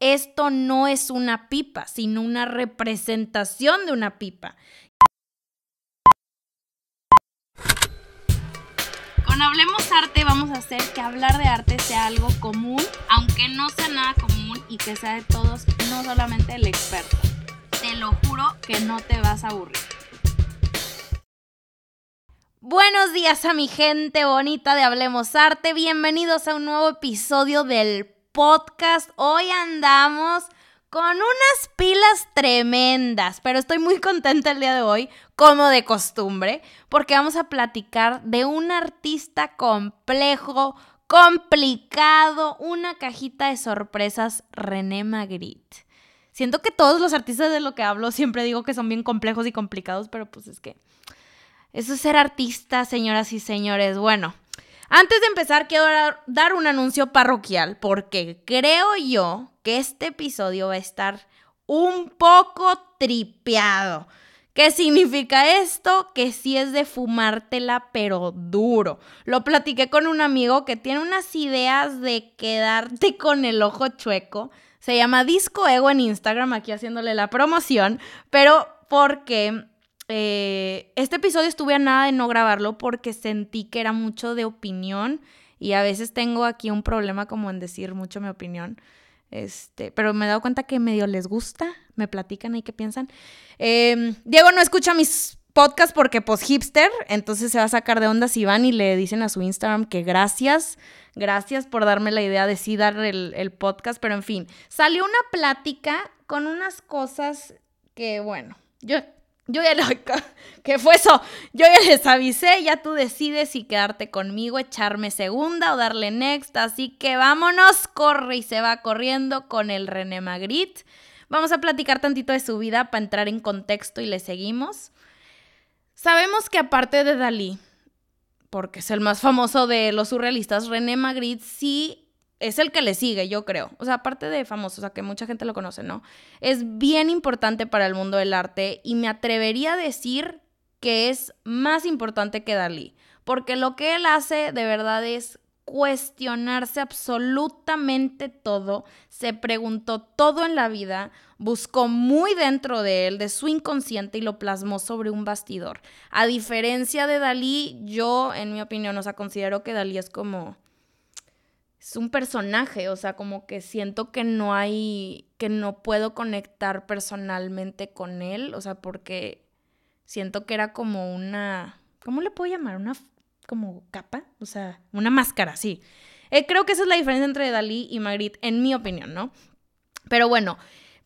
esto no es una pipa, sino una representación de una pipa. Con Hablemos Arte vamos a hacer que hablar de arte sea algo común, aunque no sea nada común y que sea de todos, no solamente el experto. Te lo juro que no te vas a aburrir. Buenos días a mi gente bonita de Hablemos Arte, bienvenidos a un nuevo episodio del podcast. Hoy andamos con unas pilas tremendas, pero estoy muy contenta el día de hoy, como de costumbre, porque vamos a platicar de un artista complejo, complicado, una cajita de sorpresas, René Magritte. Siento que todos los artistas de lo que hablo siempre digo que son bien complejos y complicados, pero pues es que eso es ser artista, señoras y señores. Bueno, antes de empezar, quiero dar un anuncio parroquial porque creo yo que este episodio va a estar un poco tripeado. ¿Qué significa esto? Que sí es de fumártela, pero duro. Lo platiqué con un amigo que tiene unas ideas de quedarte con el ojo chueco. Se llama Disco Ego en Instagram, aquí haciéndole la promoción, pero porque eh, este episodio estuve a nada de no grabarlo porque sentí que era mucho de opinión y a veces tengo aquí un problema como en decir mucho mi opinión. Este, pero me he dado cuenta que medio les gusta, me platican ahí qué piensan. Em, Diego no escucha mis podcasts porque pues hipster, entonces se va a sacar de onda si van y le dicen a su Instagram que gracias, gracias por darme la idea de sí dar el, el podcast, pero en fin, salió una plática con unas cosas que bueno, yo yo ya ¿Qué fue eso? Yo ya les avisé, ya tú decides si quedarte conmigo, echarme segunda o darle next. Así que vámonos, corre y se va corriendo con el René Magritte. Vamos a platicar tantito de su vida para entrar en contexto y le seguimos. Sabemos que aparte de Dalí, porque es el más famoso de los surrealistas, René Magritte sí es el que le sigue, yo creo. O sea, aparte de famoso, o sea, que mucha gente lo conoce, ¿no? Es bien importante para el mundo del arte y me atrevería a decir que es más importante que Dalí, porque lo que él hace de verdad es cuestionarse absolutamente todo, se preguntó todo en la vida, buscó muy dentro de él, de su inconsciente y lo plasmó sobre un bastidor. A diferencia de Dalí, yo, en mi opinión, o sea, considero que Dalí es como es un personaje, o sea, como que siento que no hay, que no puedo conectar personalmente con él, o sea, porque siento que era como una, ¿cómo le puedo llamar? Una como capa, o sea, una máscara, sí. Eh, creo que esa es la diferencia entre Dalí y Magritte, en mi opinión, ¿no? Pero bueno,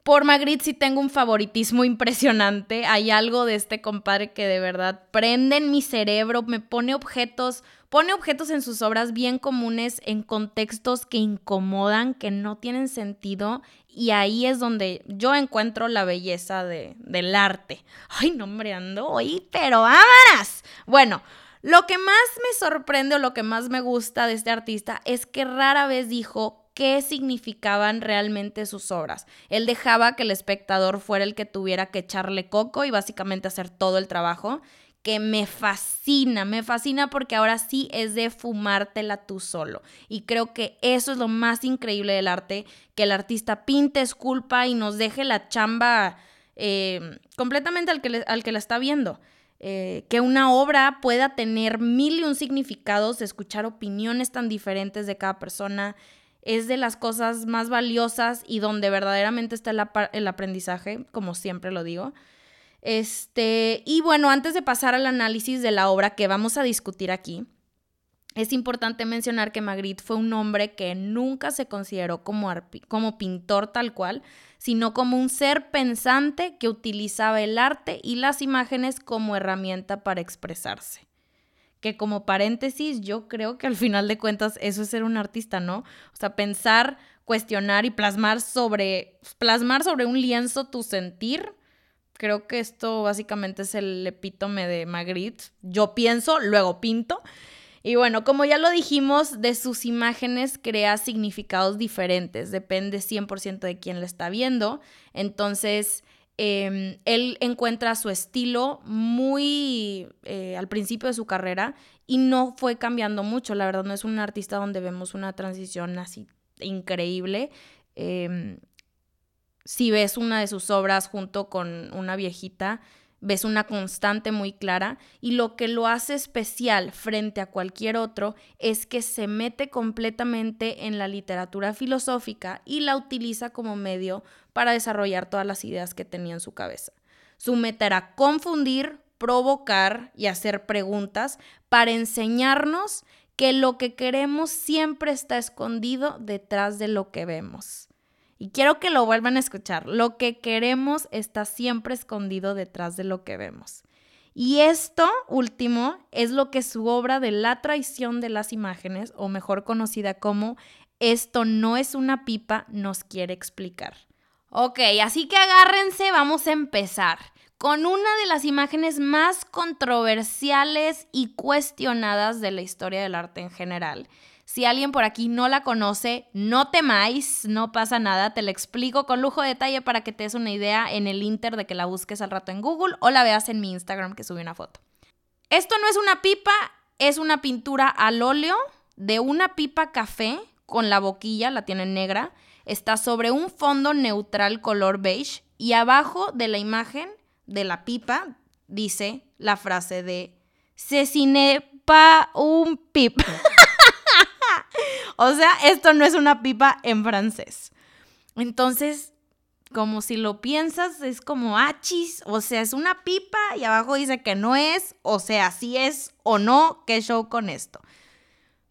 por Magritte sí tengo un favoritismo impresionante. Hay algo de este compadre que de verdad prende en mi cerebro, me pone objetos Pone objetos en sus obras bien comunes en contextos que incomodan, que no tienen sentido, y ahí es donde yo encuentro la belleza de, del arte. Ay, no, hombre, ando hoy, pero vámonos. Bueno, lo que más me sorprende o lo que más me gusta de este artista es que rara vez dijo qué significaban realmente sus obras. Él dejaba que el espectador fuera el que tuviera que echarle coco y básicamente hacer todo el trabajo que me fascina, me fascina porque ahora sí es de fumártela tú solo. Y creo que eso es lo más increíble del arte, que el artista pinte, esculpa y nos deje la chamba eh, completamente al que, al que la está viendo. Eh, que una obra pueda tener mil y un significados, escuchar opiniones tan diferentes de cada persona, es de las cosas más valiosas y donde verdaderamente está el aprendizaje, como siempre lo digo. Este, y bueno, antes de pasar al análisis de la obra que vamos a discutir aquí, es importante mencionar que Magritte fue un hombre que nunca se consideró como, como pintor tal cual, sino como un ser pensante que utilizaba el arte y las imágenes como herramienta para expresarse. Que como paréntesis, yo creo que al final de cuentas eso es ser un artista, ¿no? O sea, pensar, cuestionar y plasmar sobre, plasmar sobre un lienzo tu sentir Creo que esto básicamente es el epítome de Magritte. Yo pienso, luego pinto. Y bueno, como ya lo dijimos, de sus imágenes crea significados diferentes, depende 100% de quién la está viendo. Entonces, em, él encuentra su estilo muy eh, al principio de su carrera y no fue cambiando mucho. La verdad, no es un artista donde vemos una transición así increíble. Em, si ves una de sus obras junto con una viejita, ves una constante muy clara y lo que lo hace especial frente a cualquier otro es que se mete completamente en la literatura filosófica y la utiliza como medio para desarrollar todas las ideas que tenía en su cabeza. Su meta era confundir, provocar y hacer preguntas para enseñarnos que lo que queremos siempre está escondido detrás de lo que vemos. Y quiero que lo vuelvan a escuchar. Lo que queremos está siempre escondido detrás de lo que vemos. Y esto último es lo que su obra de la traición de las imágenes, o mejor conocida como Esto no es una pipa, nos quiere explicar. Ok, así que agárrense, vamos a empezar con una de las imágenes más controversiales y cuestionadas de la historia del arte en general. Si alguien por aquí no la conoce, no temáis, no pasa nada, te la explico con lujo de detalle para que te des una idea en el inter de que la busques al rato en Google o la veas en mi Instagram que subí una foto. Esto no es una pipa, es una pintura al óleo de una pipa café con la boquilla, la tiene negra, está sobre un fondo neutral color beige y abajo de la imagen de la pipa dice la frase de se pa un pip. o sea, esto no es una pipa en francés. Entonces, como si lo piensas, es como achis, o sea, es una pipa y abajo dice que no es, o sea, si es o no, qué show con esto.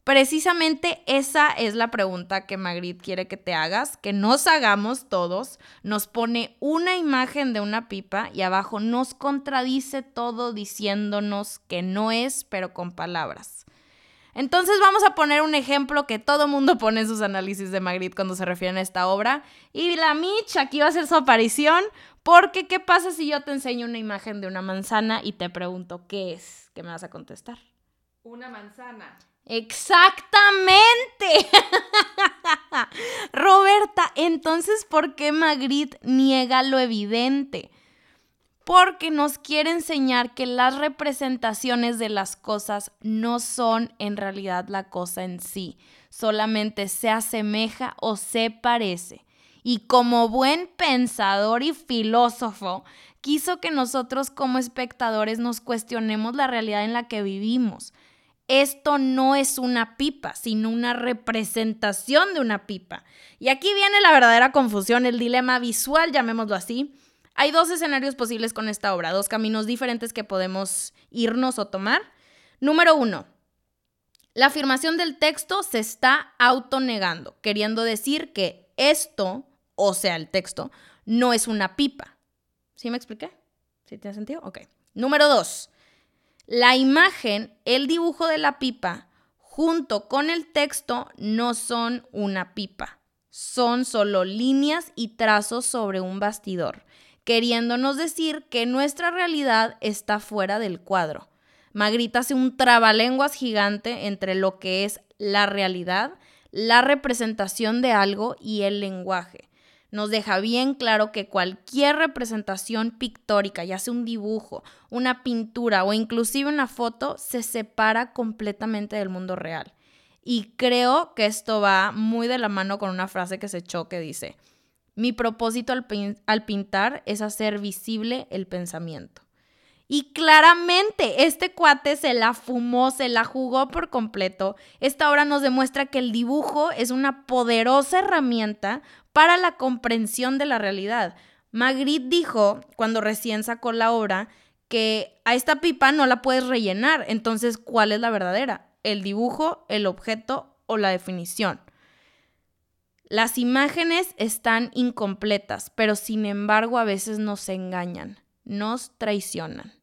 Precisamente esa es la pregunta que Magritte quiere que te hagas, que nos hagamos todos. Nos pone una imagen de una pipa y abajo nos contradice todo diciéndonos que no es, pero con palabras. Entonces vamos a poner un ejemplo que todo mundo pone en sus análisis de Magritte cuando se refieren a esta obra. Y la Mitch aquí va a hacer su aparición porque ¿qué pasa si yo te enseño una imagen de una manzana y te pregunto qué es? ¿Qué me vas a contestar? Una manzana. Exactamente. Roberta, entonces, ¿por qué Magritte niega lo evidente? Porque nos quiere enseñar que las representaciones de las cosas no son en realidad la cosa en sí, solamente se asemeja o se parece. Y como buen pensador y filósofo, quiso que nosotros como espectadores nos cuestionemos la realidad en la que vivimos esto no es una pipa, sino una representación de una pipa. Y aquí viene la verdadera confusión, el dilema visual, llamémoslo así. Hay dos escenarios posibles con esta obra, dos caminos diferentes que podemos irnos o tomar. Número uno, la afirmación del texto se está autonegando, queriendo decir que esto, o sea, el texto, no es una pipa. ¿Sí me expliqué? ¿Sí tiene sentido? Ok. Número dos, la imagen, el dibujo de la pipa, junto con el texto, no son una pipa. Son solo líneas y trazos sobre un bastidor, queriéndonos decir que nuestra realidad está fuera del cuadro. Magritte hace un trabalenguas gigante entre lo que es la realidad, la representación de algo y el lenguaje nos deja bien claro que cualquier representación pictórica, ya sea un dibujo, una pintura o inclusive una foto, se separa completamente del mundo real. Y creo que esto va muy de la mano con una frase que se echó que dice, mi propósito al, al pintar es hacer visible el pensamiento. Y claramente este cuate se la fumó, se la jugó por completo. Esta obra nos demuestra que el dibujo es una poderosa herramienta para la comprensión de la realidad. Magritte dijo, cuando recién sacó la obra, que a esta pipa no la puedes rellenar. Entonces, ¿cuál es la verdadera? ¿El dibujo, el objeto o la definición? Las imágenes están incompletas, pero sin embargo a veces nos engañan, nos traicionan.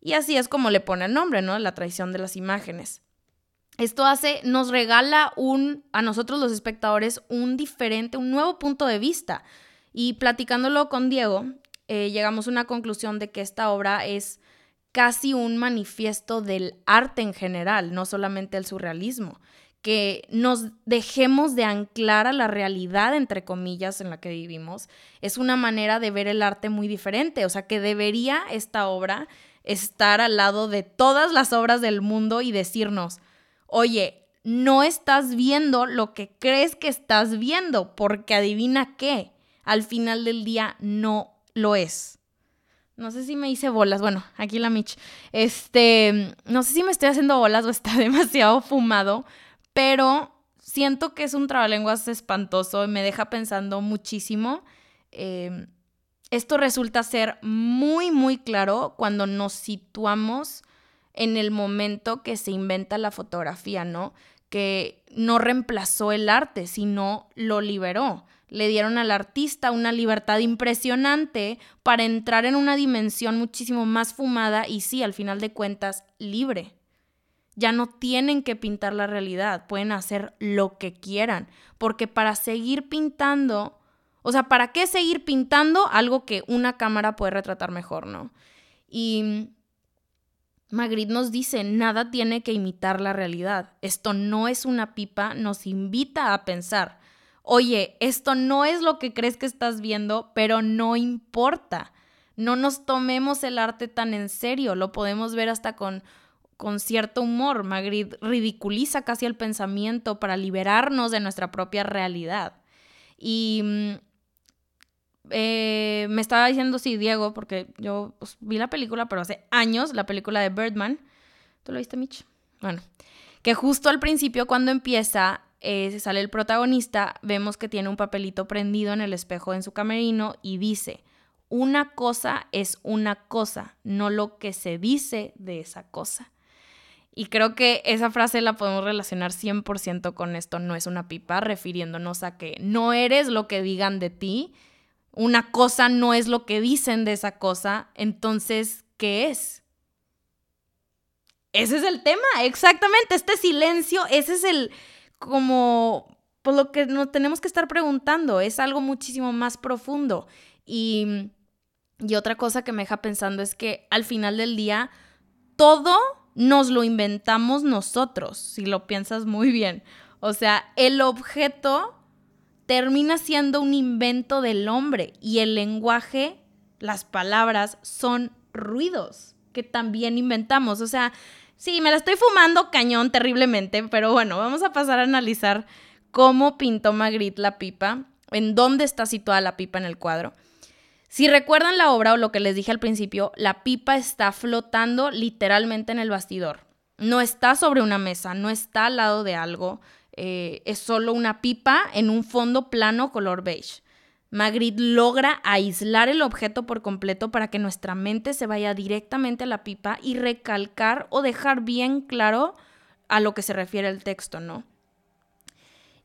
Y así es como le pone el nombre, ¿no? La traición de las imágenes. Esto hace, nos regala un, a nosotros los espectadores, un diferente, un nuevo punto de vista. Y platicándolo con Diego, eh, llegamos a una conclusión de que esta obra es casi un manifiesto del arte en general, no solamente el surrealismo, que nos dejemos de anclar a la realidad, entre comillas, en la que vivimos, es una manera de ver el arte muy diferente, o sea que debería esta obra estar al lado de todas las obras del mundo y decirnos, oye, no estás viendo lo que crees que estás viendo, porque adivina qué. al final del día no lo es. No sé si me hice bolas. Bueno, aquí la Mitch. Este, no sé si me estoy haciendo bolas o está demasiado fumado, pero siento que es un trabalenguas espantoso y me deja pensando muchísimo. Em, esto resulta ser muy, muy claro cuando nos situamos en el momento que se inventa la fotografía, ¿no? Que no reemplazó el arte, sino lo liberó. Le dieron al artista una libertad impresionante para entrar en una dimensión muchísimo más fumada y sí, al final de cuentas, libre. Ya no tienen que pintar la realidad, pueden hacer lo que quieran, porque para seguir pintando, o sea, ¿para qué seguir pintando algo que una cámara puede retratar mejor, no? Y Magritte nos dice, nada tiene que imitar la realidad. Esto no es una pipa, nos invita a pensar, oye, esto no es lo que crees que estás viendo, pero no importa. No nos tomemos el arte tan en serio, lo podemos ver hasta con, con cierto humor. Magritte ridiculiza casi el pensamiento para liberarnos de nuestra propia realidad. Y mm, eh, me estaba diciendo, sí, Diego, porque yo pues, vi la película, pero hace años, la película de Birdman. ¿Tú lo viste, Mitch? Bueno, que justo al principio, cuando empieza, eh, sale el protagonista, vemos que tiene un papelito prendido en el espejo en su camerino y dice, una cosa es una cosa, no lo que se dice de esa cosa. Y creo que esa frase la podemos relacionar 100% con esto, no es una pipa, refiriéndonos a que no eres lo que digan de ti, una cosa no es lo que dicen de esa cosa, entonces, ¿qué es? Ese es el tema, exactamente, este silencio, ese es el como por lo que nos tenemos que estar preguntando, es algo muchísimo más profundo. Y, y otra cosa que me deja pensando es que al final del día, todo nos lo inventamos nosotros, si lo piensas muy bien. O sea, el objeto termina siendo un invento del hombre y el lenguaje, las palabras, son ruidos que también inventamos. O sea, sí, me la estoy fumando cañón terriblemente, pero bueno, vamos a pasar a analizar cómo pintó Magritte la pipa, en dónde está situada la pipa en el cuadro. Si recuerdan la obra o lo que les dije al principio, la pipa está flotando literalmente en el bastidor. No está sobre una mesa, no está al lado de algo, eh, es solo una pipa en un fondo plano color beige. Magritte logra aislar el objeto por completo para que nuestra mente se vaya directamente a la pipa y recalcar o dejar bien claro a lo que se refiere el texto, ¿no?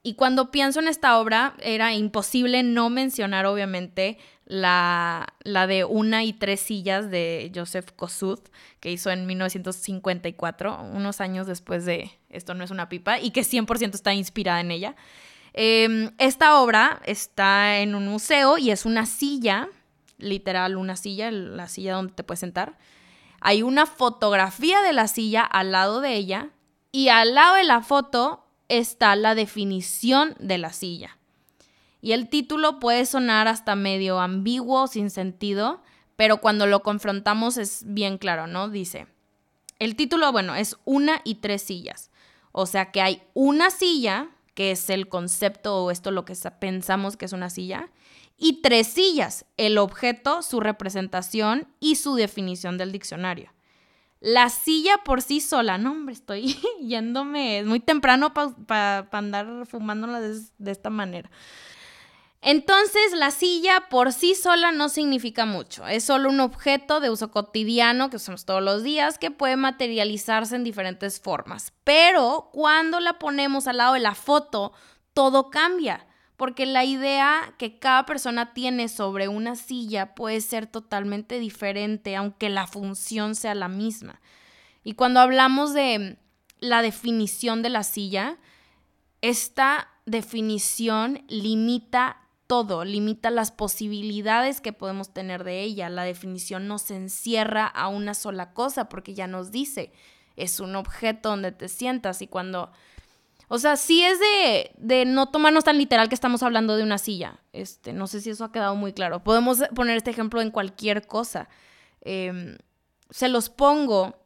Y cuando pienso en esta obra, era imposible no mencionar, obviamente, la, la de una y tres sillas de Joseph Kosuth, que hizo en 1954, unos años después de Esto no es una pipa, y que 100% está inspirada en ella. Em, esta obra está en un museo y es una silla, literal una silla, la silla donde te puedes sentar. Hay una fotografía de la silla al lado de ella y al lado de la foto está la definición de la silla. Y el título puede sonar hasta medio ambiguo, sin sentido, pero cuando lo confrontamos es bien claro, ¿no? Dice, el título, bueno, es una y tres sillas. O sea que hay una silla, que es el concepto o esto lo que pensamos que es una silla, y tres sillas, el objeto, su representación y su definición del diccionario. La silla por sí sola, no, hombre, estoy yéndome, es muy temprano para andar fumándola de, esta manera. Entonces, la silla por sí sola no significa mucho. Es solo un objeto de uso cotidiano que usamos todos los días que puede materializarse en diferentes formas. Pero cuando la ponemos al lado de la foto, todo cambia. Porque la idea que cada persona tiene sobre una silla puede ser totalmente diferente, aunque la función sea la misma. Y cuando hablamos de la definición de la silla, esta definición limita todo, limita las posibilidades que podemos tener de ella. La definición no se encierra a una sola cosa porque ya nos dice, es un objeto donde te sientas y cuando o sea, sí es de, no tomarnos tan literal que estamos hablando de una silla. Este, no sé si eso ha quedado muy claro. Podemos poner este ejemplo en cualquier cosa. Em, se los pongo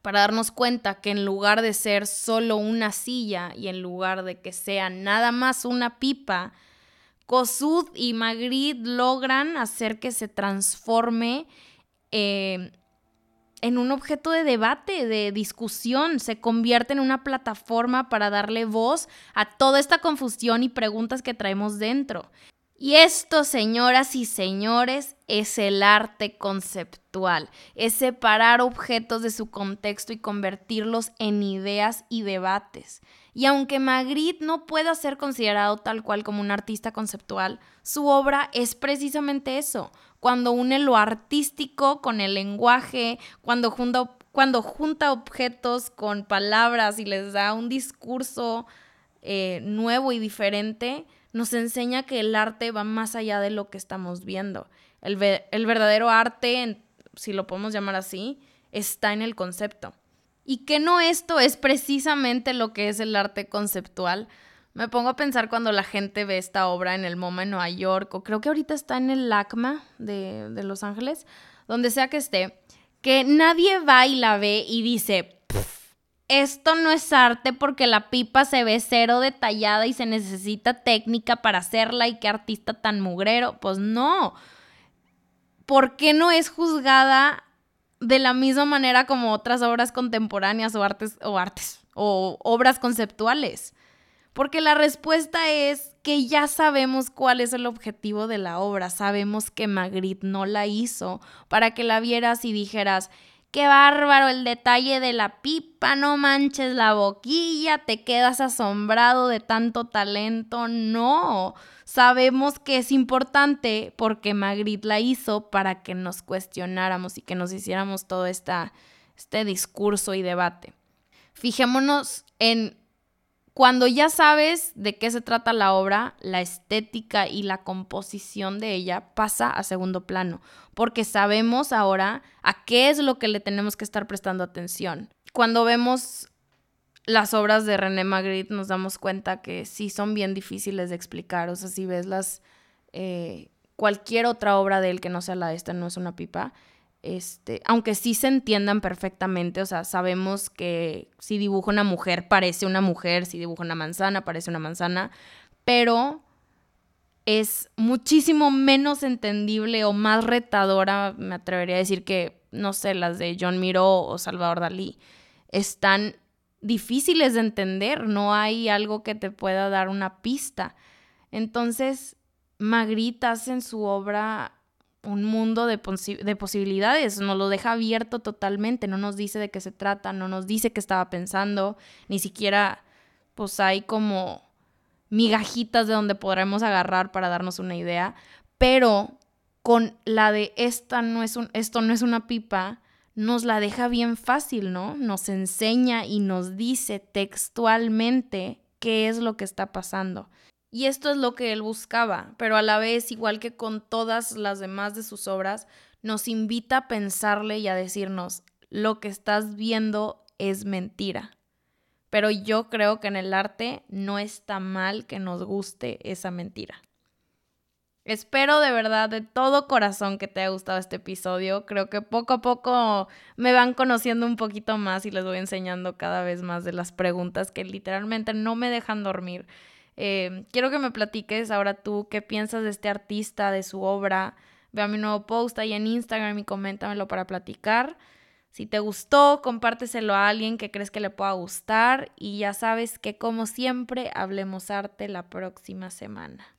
para darnos cuenta que en lugar de ser solo una silla y en lugar de que sea nada más una pipa, Kosud y Magritte logran hacer que se transforme eh, en un objeto de debate, de discusión, se convierte en una plataforma para darle voz a toda esta confusión y preguntas que traemos dentro. Y esto, señoras y señores, es el arte conceptual, es separar objetos de su contexto y convertirlos en ideas y debates. Y aunque Magritte no pueda ser considerado tal cual como un artista conceptual, su obra es precisamente eso, cuando une lo artístico con el lenguaje, cuando junta, objetos con palabras y les da un discurso eh, nuevo y diferente, nos enseña que el arte va más allá de lo que estamos viendo. El, el verdadero arte, si lo podemos llamar así, está en el concepto. Y que no esto es precisamente lo que es el arte conceptual. Me pongo a pensar cuando la gente ve esta obra en el MoMA en Nueva York, o creo que ahorita está en el LACMA de, de Los Ángeles, donde sea que esté, que nadie va y la ve y dice, esto no es arte porque la pipa se ve cero detallada y se necesita técnica para hacerla y qué artista tan mugrero. Pues no. ¿Por qué no es juzgada de la misma manera como otras obras contemporáneas o artes o artes o obras conceptuales? Porque la respuesta es que ya sabemos cuál es el objetivo de la obra. Sabemos que Magritte no la hizo para que la vieras y dijeras, qué bárbaro el detalle de la pipa, no manches la boquilla, te quedas asombrado de tanto talento. No, sabemos que es importante porque Magritte la hizo para que nos cuestionáramos y que nos hiciéramos todo esta, este discurso y debate. Fijémonos en cuando ya sabes de qué se trata la obra, la estética y la composición de ella pasa a segundo plano, porque sabemos ahora a qué es lo que le tenemos que estar prestando atención. Cuando vemos las obras de René Magritte nos damos cuenta que sí son bien difíciles de explicar, o sea, si ves las... Eh, cualquier otra obra de él que no sea la de esta, no es una pipa, este, aunque sí se entiendan perfectamente, o sea, sabemos que si dibujo una mujer parece una mujer, si dibujo una manzana parece una manzana, pero es muchísimo menos entendible o más retadora, me atrevería a decir que, no sé, las de John Miró o Salvador Dalí, están difíciles de entender, no hay algo que te pueda dar una pista. Entonces, Magritte hace en su obra un mundo de, de, posibilidades, nos lo deja abierto totalmente, no nos dice de qué se trata, no nos dice qué estaba pensando, ni siquiera pues hay como migajitas de donde podremos agarrar para darnos una idea, pero con la de esta no es un, esto no es una pipa, nos la deja bien fácil, ¿no? Nos enseña y nos dice textualmente qué es lo que está pasando. Y esto es lo que él buscaba, pero a la vez, igual que con todas las demás de sus obras, nos invita a pensarle y a decirnos, lo que estás viendo es mentira. Pero yo creo que en el arte no está mal que nos guste esa mentira. Espero de verdad, de todo corazón, que te haya gustado este episodio. Creo que poco a poco me van conociendo un poquito más y les voy enseñando cada vez más de las preguntas que literalmente no me dejan dormir. Em, quiero que me platiques ahora tú qué piensas de este artista, de su obra. Ve a mi nuevo post ahí en Instagram y coméntamelo para platicar. Si te gustó, compárteselo a alguien que crees que le pueda gustar y ya sabes que como siempre hablemos arte la próxima semana.